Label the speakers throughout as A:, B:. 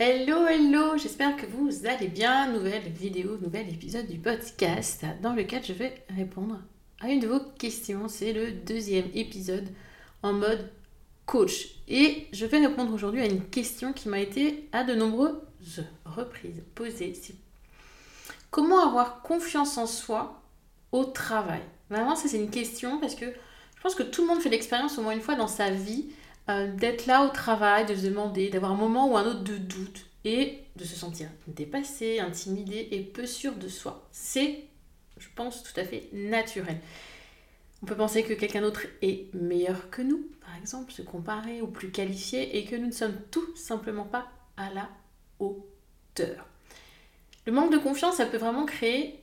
A: Hello, hello, j'espère que vous allez bien. Nouvelle vidéo, nouvel épisode du podcast dans lequel je vais répondre à une de vos questions. C'est le deuxième épisode en mode coach. Et je vais répondre aujourd'hui à une question qui m'a été à de nombreuses reprises posée. comment avoir confiance en soi au travail? Vraiment, ça c'est une question parce que je pense que tout le monde fait l'expérience au moins une fois dans sa vie euh, d'être là au travail, de se demander, d'avoir un moment ou un autre de doute et de se sentir dépassé, intimidé et peu sûr de soi. C'est, je pense, tout à fait naturel. On peut penser que quelqu'un d'autre est meilleur que nous, par exemple, se comparer ou plus qualifié, et que nous ne sommes tout simplement pas à la hauteur. Le manque de confiance, ça peut vraiment créer,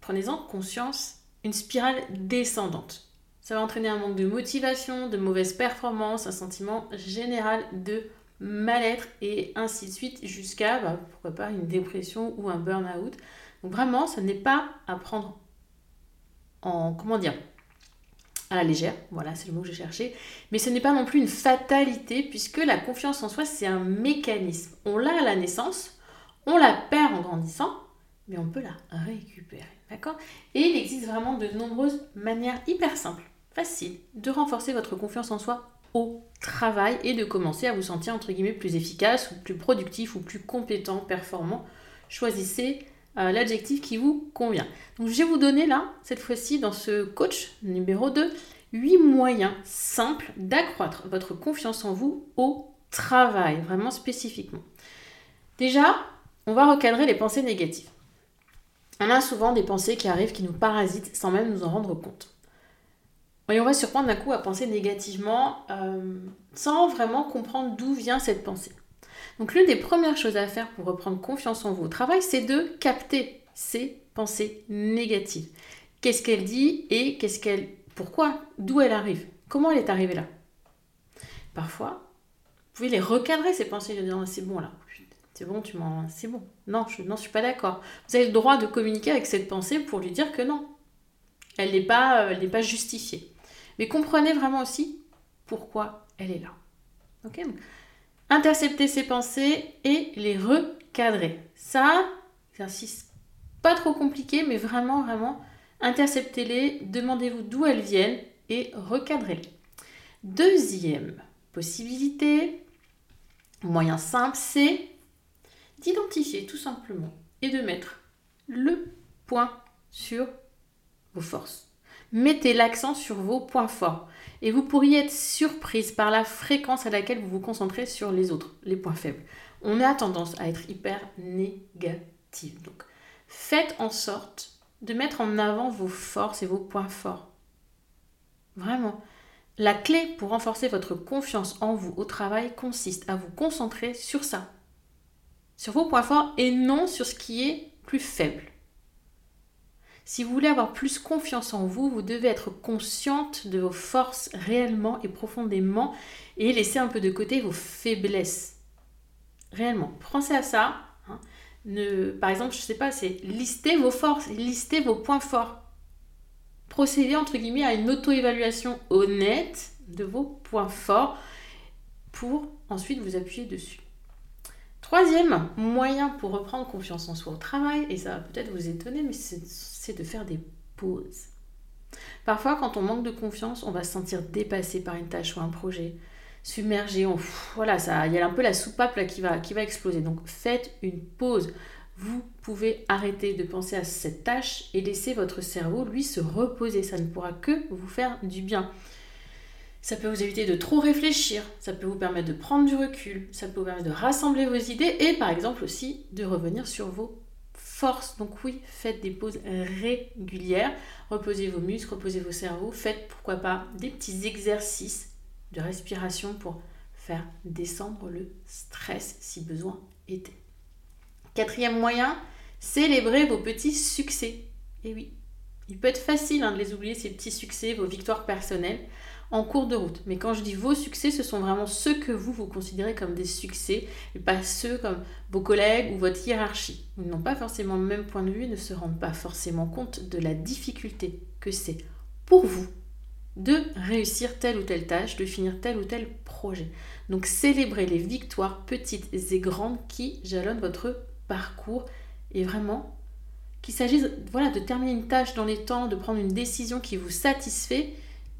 A: prenez-en conscience, une spirale descendante. Ça va entraîner un manque de motivation, de mauvaise performance, un sentiment général de mal-être et ainsi de suite jusqu'à, bah, pourquoi pas, une dépression ou un burn-out. Donc vraiment, ce n'est pas à prendre en, comment dire, à la légère, voilà, c'est le mot que j'ai cherché. Mais ce n'est pas non plus une fatalité, puisque la confiance en soi, c'est un mécanisme. On l'a à la naissance, on la perd en grandissant, mais on peut la récupérer. D'accord? Et il existe vraiment de nombreuses manières hyper simples, faciles, de renforcer votre confiance en soi au travail et de commencer à vous sentir entre guillemets plus efficace ou plus productif ou plus compétent, performant. Choisissez euh, l'adjectif qui vous convient. Donc je vais vous donner là, cette fois-ci, dans ce coach numéro 2, 8 moyens simples d'accroître votre confiance en vous au travail, vraiment spécifiquement. Déjà, on va recadrer les pensées négatives. On a souvent des pensées qui arrivent, qui nous parasitent sans même nous en rendre compte. Et on va surprendre d'un coup à penser négativement euh, sans vraiment comprendre d'où vient cette pensée. Donc l'une des premières choses à faire pour reprendre confiance en vous au travail, c'est de capter ces pensées négatives. Qu'est-ce qu'elle dit et qu'est-ce qu'elle pourquoi d'où elle arrive? Comment elle est arrivée là? Parfois, vous pouvez les recadrer ces pensées en disant c'est bon là. C'est bon, tu m'en c'est bon. Non, je n'en suis pas d'accord. Vous avez le droit de communiquer avec cette pensée pour lui dire que non. Elle n'est pas elle n'est pas justifiée. Mais comprenez vraiment aussi pourquoi elle est là. OK intercepter ses pensées et les recadrer. Ça, j'insiste, pas trop compliqué, mais vraiment, vraiment, interceptez-les, demandez-vous d'où elles viennent et recadrez-les. Deuxième possibilité, moyen simple, c'est d'identifier tout simplement et de mettre le point sur vos forces. Mettez l'accent sur vos points forts et vous pourriez être surprise par la fréquence à laquelle vous vous concentrez sur les autres, les points faibles. On a tendance à être hyper négatif. Donc, faites en sorte de mettre en avant vos forces et vos points forts. Vraiment. La clé pour renforcer votre confiance en vous au travail consiste à vous concentrer sur ça, sur vos points forts et non sur ce qui est plus faible. Si vous voulez avoir plus confiance en vous, vous devez être consciente de vos forces réellement et profondément et laisser un peu de côté vos faiblesses. Réellement. Pensez à ça. Hein. par exemple, je ne sais pas, c'est lister vos forces, lister vos points forts. Procédez entre guillemets à une auto-évaluation honnête de vos points forts pour ensuite vous appuyer dessus. Troisième moyen pour reprendre confiance en soi au travail, et ça va peut-être vous étonner, mais c'est de faire des pauses. Parfois, quand on manque de confiance, on va se sentir dépassé par une tâche ou un projet, submergé. voilà, il y a un peu la soupape qui va, qui va exploser. Donc, faites une pause. Vous pouvez arrêter de penser à cette tâche et laisser votre cerveau, lui, se reposer. Ça ne pourra que vous faire du bien. Ça peut vous éviter de trop réfléchir, ça peut vous permettre de prendre du recul, ça peut vous permettre de rassembler vos idées et par exemple aussi de revenir sur vos forces. Donc oui, faites des pauses régulières, reposez vos muscles, reposez vos cerveaux, faites pourquoi pas des petits exercices de respiration pour faire descendre le stress si besoin était. Quatrième moyen, célébrez vos petits succès. Et oui, il peut être facile hein, de les oublier, ces petits succès, vos victoires personnelles en cours de route. Mais quand je dis vos succès, ce sont vraiment ceux que vous, vous considérez comme des succès et pas ceux comme vos collègues ou votre hiérarchie. Ils n'ont pas forcément le même point de vue ne se rendent pas forcément compte de la difficulté que c'est pour vous de réussir telle ou telle tâche, de finir tel ou tel projet. Donc célébrez les victoires petites et grandes qui jalonnent votre parcours et vraiment qu'il s'agisse voilà, de terminer une tâche dans les temps, de prendre une décision qui vous satisfait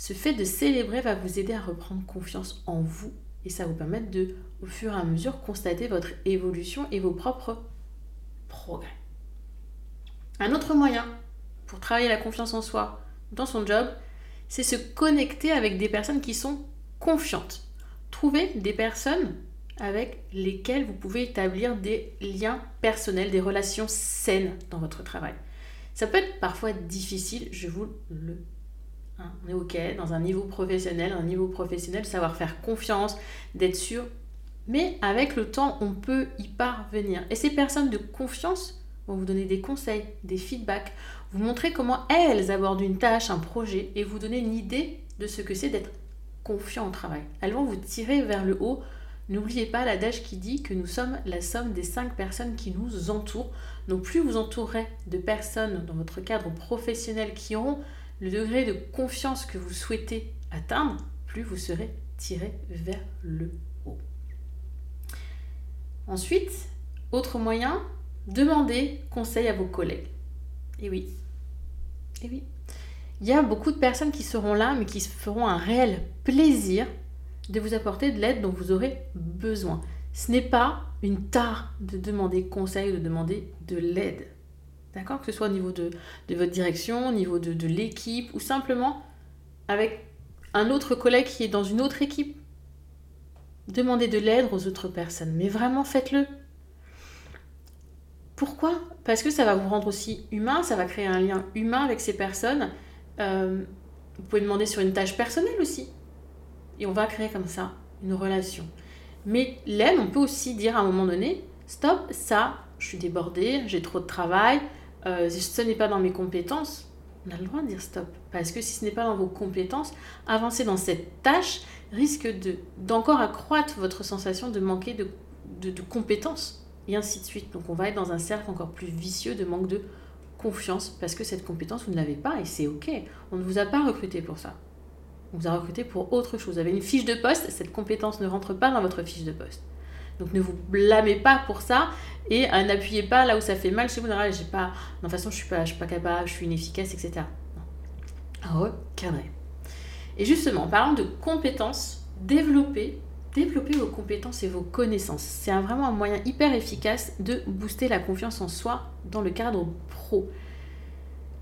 A: ce fait de célébrer va vous aider à reprendre confiance en vous et ça vous permettre de, au fur et à mesure, constater votre évolution et vos propres progrès. Un autre moyen pour travailler la confiance en soi dans son job, c'est se connecter avec des personnes qui sont confiantes. Trouver des personnes avec lesquelles vous pouvez établir des liens personnels, des relations saines dans votre travail. Ça peut être parfois difficile, je vous le Hein, on est OK dans un niveau professionnel, un niveau professionnel, savoir faire confiance, d'être sûr. Mais avec le temps, on peut y parvenir. Et ces personnes de confiance vont vous donner des conseils, des feedbacks, vous montrer comment elles abordent une tâche, un projet, et vous donner une idée de ce que c'est d'être confiant au travail. Elles vont vous tirer vers le haut. N'oubliez pas l'adage qui dit que nous sommes la somme des cinq personnes qui nous entourent. Donc plus vous entourez de personnes dans votre cadre professionnel qui auront le degré de confiance que vous souhaitez atteindre, plus vous serez tiré vers le haut. Ensuite, autre moyen, demandez conseil à vos collègues. Et oui, et oui. Il y a beaucoup de personnes qui seront là, mais qui se feront un réel plaisir de vous apporter de l'aide dont vous aurez besoin. Ce n'est pas une tare de demander conseil ou de demander de l'aide. D'accord Que ce soit au niveau de, votre direction, au niveau de, de l'équipe, ou simplement avec un autre collègue qui est dans une autre équipe. Demandez de l'aide aux autres personnes, mais vraiment faites-le. Pourquoi? Parce que ça va vous rendre aussi humain, ça va créer un lien humain avec ces personnes. Euh, vous pouvez demander sur une tâche personnelle aussi. Et on va créer comme ça une relation. Mais l'aide, on peut aussi dire à un moment donné, stop, ça, je suis débordée, j'ai trop de travail, euh, si ce n'est pas dans mes compétences, on a le droit de dire stop. Parce que si ce n'est pas dans vos compétences, avancer dans cette tâche risque d'encore accroître votre sensation de manquer de, de, compétences. Et ainsi de suite. Donc on va être dans un cercle encore plus vicieux de manque de confiance parce que cette compétence, vous ne l'avez pas et c'est OK. On ne vous a pas recruté pour ça. On vous a recruté pour autre chose. Vous avez une fiche de poste, cette compétence ne rentre pas dans votre fiche de poste. Donc ne vous blâmez pas pour ça et euh, n'appuyez pas là où ça fait mal chez vous. Non, j'ai pas, de toute façon, je suis pas, je suis pas capable, je suis inefficace, etc. Recadrez. Et justement, en parlant de compétences, développez, développez vos compétences et vos connaissances. C'est vraiment un moyen hyper efficace de booster la confiance en soi dans le cadre pro.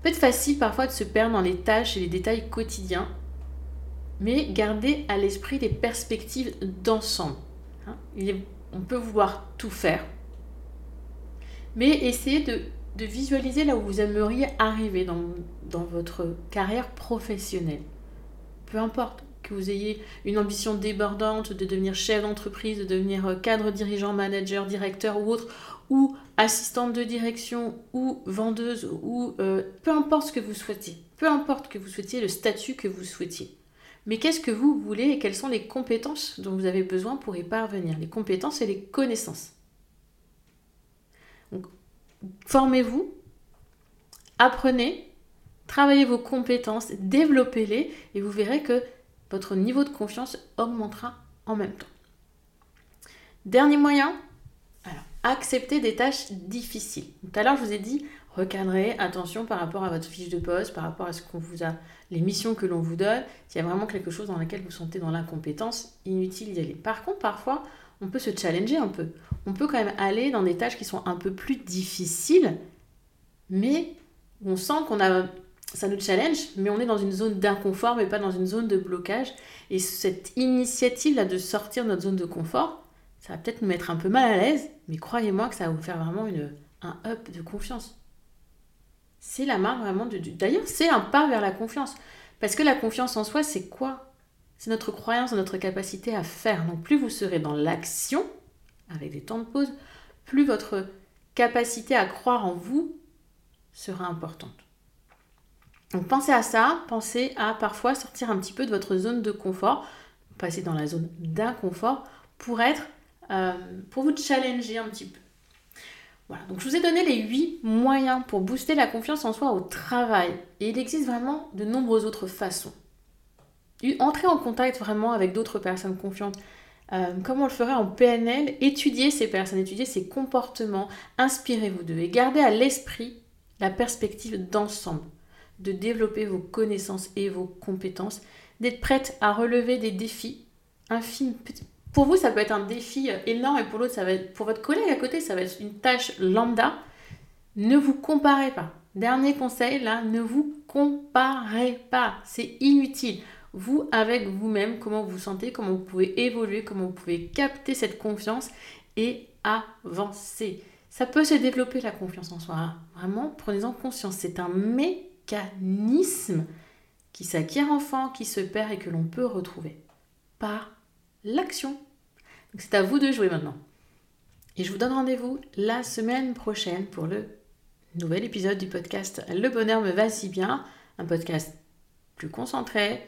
A: Peut être facile parfois de se perdre dans les tâches et les détails quotidiens, mais gardez à l'esprit les perspectives d'ensemble. Hein. Il est on peut vouloir tout faire, mais essayez de, visualiser là où vous aimeriez arriver dans, votre carrière professionnelle. Peu importe que vous ayez une ambition débordante de devenir chef d'entreprise, de devenir euh, cadre dirigeant, manager, directeur ou autre, ou assistante de direction, ou vendeuse, ou euh, peu importe ce que vous souhaitez, peu importe que vous souhaitiez le statut que vous souhaitiez. Mais qu'est-ce que vous voulez et quelles sont les compétences dont vous avez besoin pour y parvenir? Les compétences et les connaissances. formez-vous, apprenez, travaillez vos compétences, développez-les et vous verrez que votre niveau de confiance augmentera en même temps. Dernier moyen, accepter des tâches difficiles. Tout à l'heure, je vous ai dit, recadrer, attention par rapport à votre fiche de poste, par rapport à ce qu'on vous a, les missions que l'on vous donne. S'il y a vraiment quelque chose dans lequel vous sentez dans l'incompétence, inutile d'y aller. Par contre, parfois, on peut se challenger un peu. On peut quand même aller dans des tâches qui sont un peu plus difficiles, mais on sent qu'on a ça nous challenge, mais on est dans une zone d'inconfort, mais pas dans une zone de blocage. Et cette initiative-là de sortir de notre zone de confort, ça va peut-être nous mettre un peu mal à l'aise, mais croyez-moi que ça va vous faire vraiment une, un up de confiance. C'est la marque vraiment de... D'ailleurs, c'est un pas vers la confiance. Parce que la confiance en soi, c'est quoi? C'est notre croyance, notre capacité à faire. Donc plus vous serez dans l'action, avec des temps de pause, plus votre capacité à croire en vous sera importante. Donc pensez à ça, pensez à parfois sortir un petit peu de votre zone de confort, passer dans la zone d'inconfort pour être, euh, pour vous challenger un petit peu. Voilà, donc je vous ai donné les 8 moyens pour booster la confiance en soi au travail. Et il existe vraiment de nombreuses autres façons. Entrez en contact vraiment avec d'autres personnes confiantes. Euh, comme on le ferait en PNL, étudiez ces personnes, étudiez ces comportements, inspirez-vous d'eux et gardez à l'esprit la perspective d'ensemble de développer vos connaissances et vos compétences, d'être prête à relever des défis infimes. Pour vous, ça peut être un défi énorme et pour l'autre, ça va pour votre collègue à côté, ça va être une tâche lambda. Ne vous comparez pas. Dernier conseil là, ne vous comparez pas. C'est inutile. Vous avec vous-même, comment vous vous sentez, comment vous pouvez évoluer, comment vous pouvez capter cette confiance et avancer. Ça peut se développer la confiance en soi. Vraiment, prenez-en conscience. C'est un mécanisme qui s'acquiert enfant, qui se perd et que l'on peut retrouver par l'action. C'est à vous de jouer maintenant. Et je vous donne rendez-vous la semaine prochaine pour le nouvel épisode du podcast Le bonheur me va si bien, un podcast plus concentré,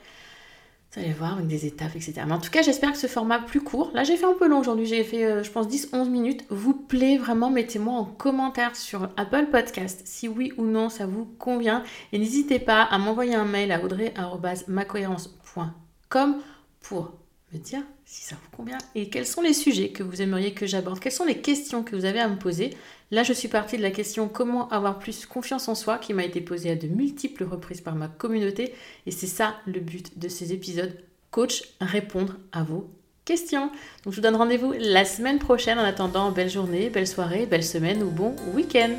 A: vous allez voir avec des étapes, etc. Mais en tout cas, j'espère que ce format plus court, là j'ai fait un peu long aujourd'hui, j'ai fait euh, je pense 10-11 minutes, vous plaît vraiment, mettez-moi en commentaire sur Apple Podcast si oui ou non ça vous convient. Et n'hésitez pas à m'envoyer un mail à audrey.macohérence.com pour me dire si ça vous convient et quels sont les sujets que vous aimeriez que j'aborde, quelles sont les questions que vous avez à me poser? Là, je suis partie de la question comment avoir plus confiance en soi qui m'a été posée à de multiples reprises par ma communauté et c'est ça le but de ces épisodes coach répondre à vos questions. Donc je vous donne rendez-vous la semaine prochaine en attendant belle journée, belle soirée, belle semaine ou bon week-end.